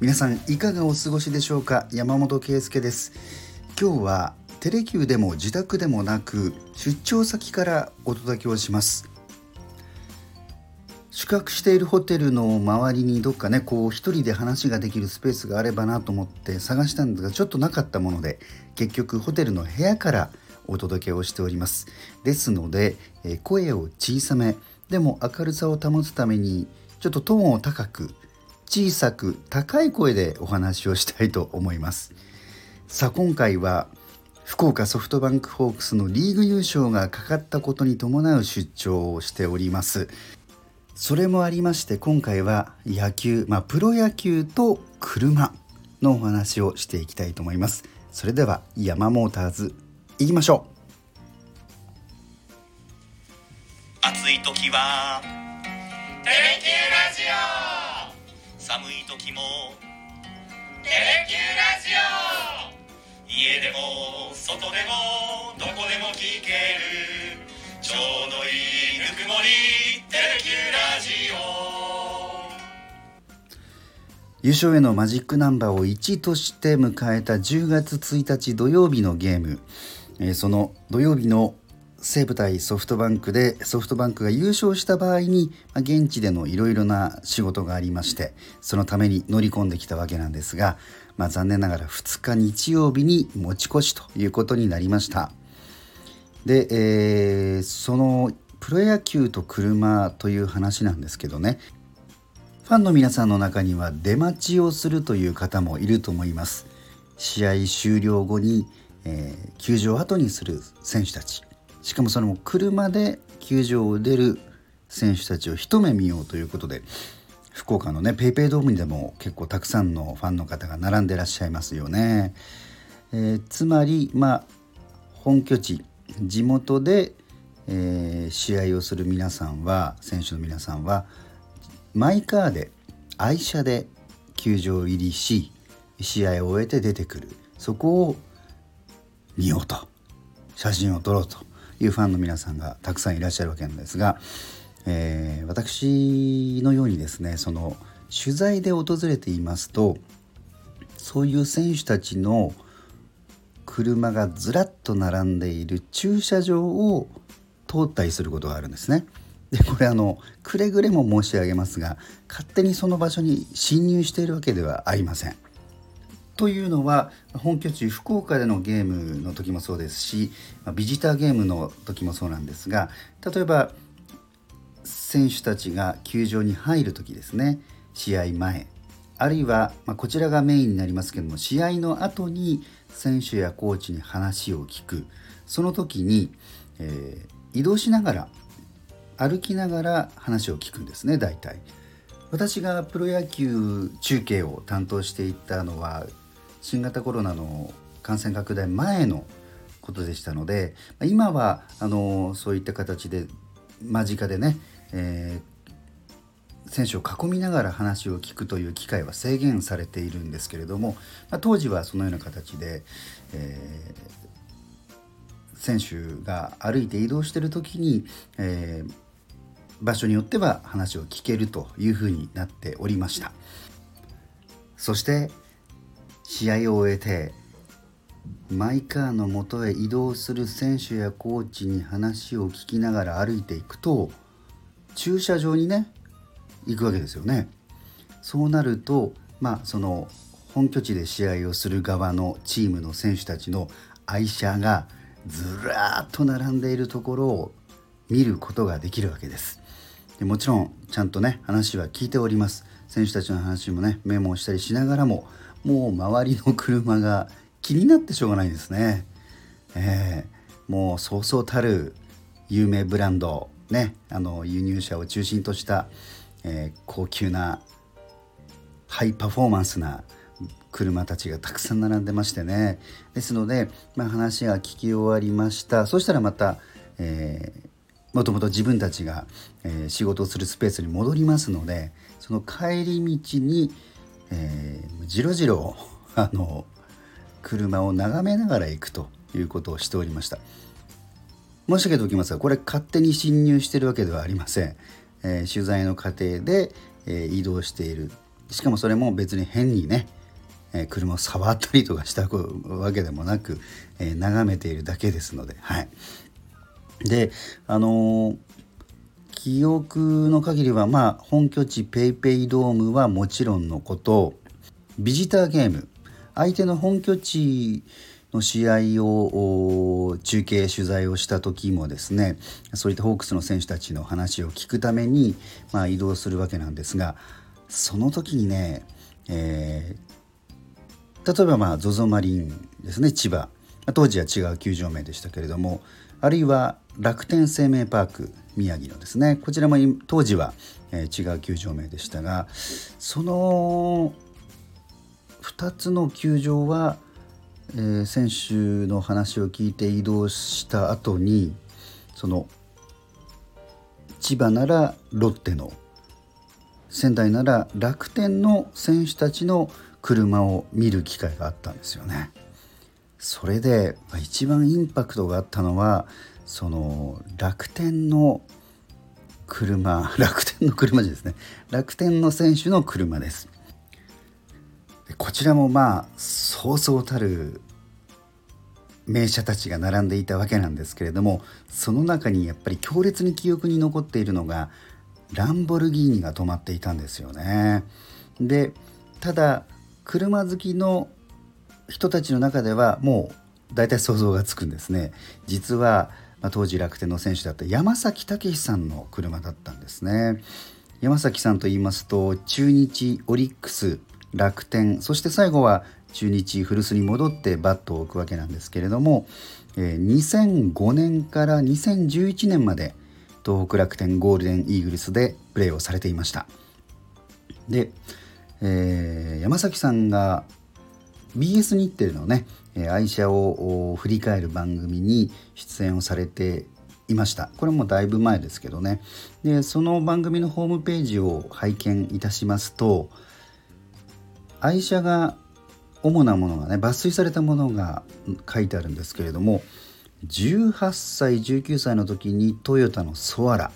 皆さんいかがお過ごしでしょうか？山本圭介です。今日はテレキューでも自宅でもなく出張先からお届けをします。宿泊しているホテルの周りにどっかねこう一人で話ができるスペースがあればなと思って探したんですがちょっとなかったもので結局ホテルの部屋からお届けをしております。ですので、え声を小さめでも明るさを保つためにちょっとトーンを高く小さく高い声でお話をしたいと思います。さあ今回は福岡ソフトバンクホークスのリーグ優勝がかかったことに伴う出張をしております。それもありまして今回は野球、まあ、プロ野球と車のお話をしていきたいと思います。それではヤマモーターズ行きましょう。暑い時はテレキューラジオ。寒い時も。テレキューラジオ。家でも外でもどこでも聞ける。ちょうどいいぬくもり。テレキューラジオ。優勝へのマジックナンバーを1として迎えた10月1日土曜日のゲーム、えーその土曜日の西武対ソフトバンクでソフトバンクが優勝した場合に、ま現地でのいろいろな仕事がありましてそのために乗り込んできたわけなんですが、まあ、残念ながら2日日曜日に持ち越しということになりました。で、えーそのプロ野球と車という話なんですけどねファンの皆さんの中には出待ちをするという方もいると思います試合終了後に、えー球場を後にする選手たちしかもそれも車で球場を出る選手たちを一目見ようということで福岡のね PayPay ドームにでも結構たくさんのファンの方が並んでらっしゃいますよね、えーつまりまあ本拠地地元で、えー試合をする皆さんは選手の皆さんはマイカーで愛車で球場入りし試合を終えて出てくる。そこを見ようと。写真を撮ろうと。いうファンの皆さんがたくさんいらっしゃるわけなんですが、えー私のようにですねその取材で訪れていますとそういう選手たちの車がずらっと並んでいる駐車場を通ったりすることがあるんですね。でこれあのくれぐれも申し上げますが勝手にその場所に侵入しているわけではありません。というのは本拠地福岡でのゲームの時もそうですしビジターゲームの時もそうなんですが例えば選手たちが球場に入る時ですね試合前あるいは、まあ、こちらがメインになりますけども試合の後に選手やコーチに話を聞く。その時に、えー移動しながら歩きながら話を聞くんですね大体。私がプロ野球中継を担当していたのは新型コロナの感染拡大前のことでしたので今はあのそういった形で間近でね、えー選手を囲みながら話を聞くという機会は制限されているんですけれども、まあ当時はそのような形で、えー選手が歩いて移動している時に、えー場所によっては話を聞けるというふうになっておりました。そして試合を終えてマイカーの元へ移動する選手やコーチに話を聞きながら歩いていくと駐車場にね行くわけですよね。そうなるとまあその本拠地で試合をする側のチームの選手たちの愛車がずらーっと並んでいるところを見ることができるわけです。でもちろんちゃんとね話は聞いております。選手たちの話もねメモをしたりしながらももう周りの車が気になってしょうがないですね。えーもうそうそうたる有名ブランドねあの輸入車を中心とした、えー高級なハイパフォーマンスな車たちがたくさん並んでましてね。ですので、まあ、話が聞き終わりました。そしたらまた、えーもともと自分たちが、えー仕事をするスペースに戻りますのでその帰り道に、えーじろじろ あの車を眺めながら行くということをしておりました。申し上げておきますがこれ勝手に侵入してるわけではありません、えー取材の過程で、えー移動している。しかもそれも別に変にね、えー、車を触ったりとかしたわけでもなく、え、眺めているだけですので。はい。であの、記憶の限りはまあ本拠地 PayPay ドームはもちろんのこと。ビジターゲーム。相手の本拠地の試合を中継取材をした時もですねそういったホークスの選手たちの話を聞くために、まあ、移動するわけなんですがその時にね、えー、例えばまあ ZOZO マリンですね千葉。当時は違う球場名でしたけれどもあるいは楽天生命パーク宮城のですねこちらも当時は、えー、違う球場名でしたがその2つの球場は、えー、選手の話を聞いて移動した後にその千葉ならロッテの仙台なら楽天の選手たちの車を見る機会があったんですよね。それで一番インパクトがあったのはその楽天の車 楽天の車ですね楽天の選手の車ですこちらもまあそうそうたる名車たちが並んでいたわけなんですけれどもその中にやっぱり強烈に記憶に残っているのがランボルギーニが止まっていたんですよね。でただ車好きの人たちの中ではもう大体想像がつくんですね。実は、まあ、当時楽天の選手だった山崎武さんの車だったんですね。山崎さんと言いますと中日オリックス楽天そして最後は中日古巣に戻ってバットを置くわけなんですけれども、えー、2005年から2011年まで東北楽天ゴールデンイーグルスでプレーをされていましたで、えー、山崎さんが BS 日テレのね愛車を振り返る番組に出演をされていました。これもだいぶ前ですけどね。でその番組のホームページを拝見いたしますと愛車が主なものがね抜粋されたものが書いてあるんですけれども18歳19歳の時にトヨタのソアラ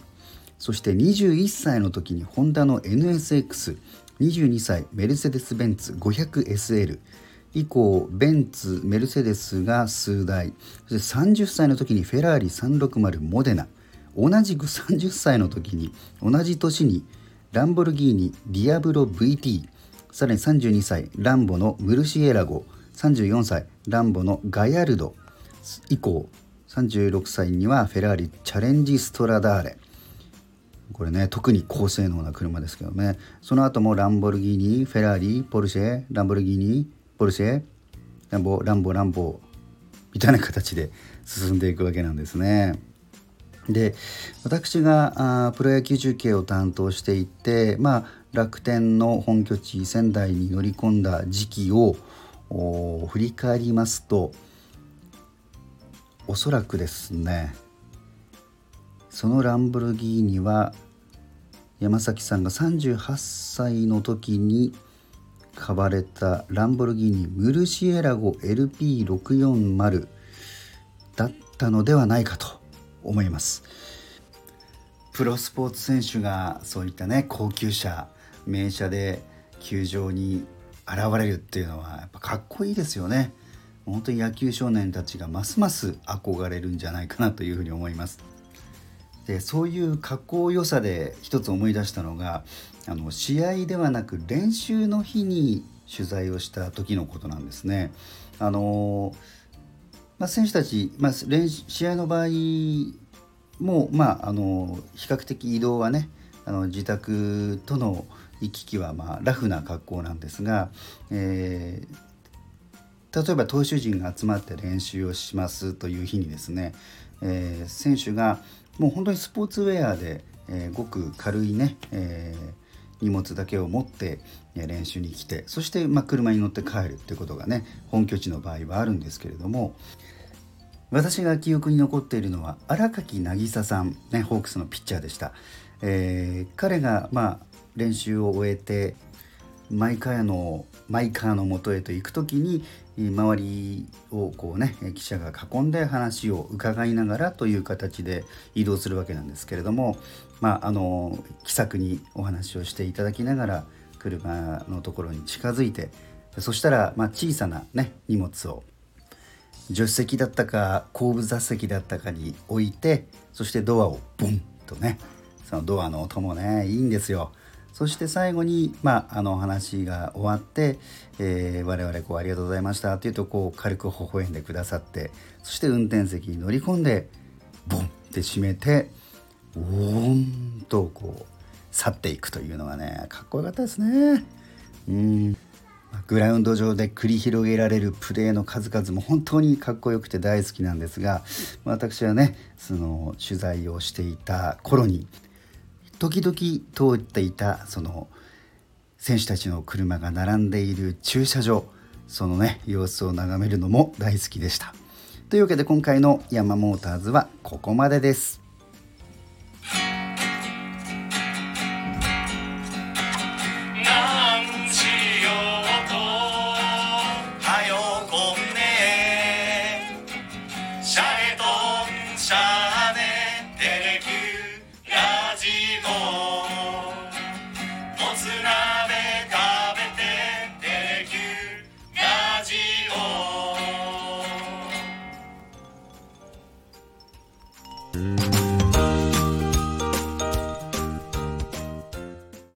そして21歳の時にホンダの NSX22 歳メルセデス・ベンツ 500SL 以降ベンツメルセデスが数台。そして30歳の時にフェラーリ360モデナ。同じく30歳の時に同じ年にランボルギーニディアブロ VT さらに32歳ランボのムルシエラゴ。34歳ランボのガヤルド。以降36歳にはフェラーリチャレンジストラダーレ。これね特に高性能な車ですけどね。その後もランボルギーニフェラーリポルシェランボルギーニポルシェランボランボランボみたいな形で進んでいくわけなんですね。で私があプロ野球中継を担当していて、まあ、楽天の本拠地仙台に乗り込んだ時期を振り返りますとおそらくですねそのランボルギーニは山崎さんが38歳の時に買われたランボルギーニムルシエラゴ LP640 だったのではないかと思いますプロスポーツ選手がそういったね高級車名車で球場に現れるっていうのはやっぱかっこいいですよね本当に野球少年たちがますます憧れるんじゃないかなというふうに思います。でそういう格好良さで一つ思い出したのがあの試合ではなく練習の日に取材をした時のことなんですね。あのまあ、選手たち、まあ、練試合の場合も、まあ、あの比較的移動はねあの自宅との行き来はまあラフな格好なんですが、えー、例えば投手陣が集まって練習をしますという日にですね、えー、選手がもう本当にスポーツウェアで、えー、ごく軽いね、えー、荷物だけを持って練習に来てそして、まあ、車に乗って帰るっていうことがね本拠地の場合はあるんですけれども私が記憶に残っているのは荒垣渚さん、ね、ホークスのピッチャーでした、えー、彼が、まあ、練習を終えてマイカーのマイカーの元へと行く時に周りをこうね記者が囲んで話を伺いながらという形で移動するわけなんですけれどもまああの気さくにお話をしていただきながら車のところに近づいてそしたら、まあ、小さな、ね、荷物を助手席だったか後部座席だったかに置いてそしてドアをボンとねそのドアの音もねいいんですよ。そして最後に、まあ、あの話が終わって、えー、我々こうありがとうございましたっていうとこう軽く微笑んでくださってそして運転席に乗り込んでボンって閉めてウォーンとこう去っていくというのがねかっこよかったですね。うんグラウンド上で繰り広げられるプレーの数々も本当にかっこよくて大好きなんですが私はねその取材をしていた頃に時々通っていたその選手たちの車が並んでいる駐車場そのね様子を眺めるのも大好きでした。というわけで今回のヤマモーターズはここまでです。シャレトンシャレ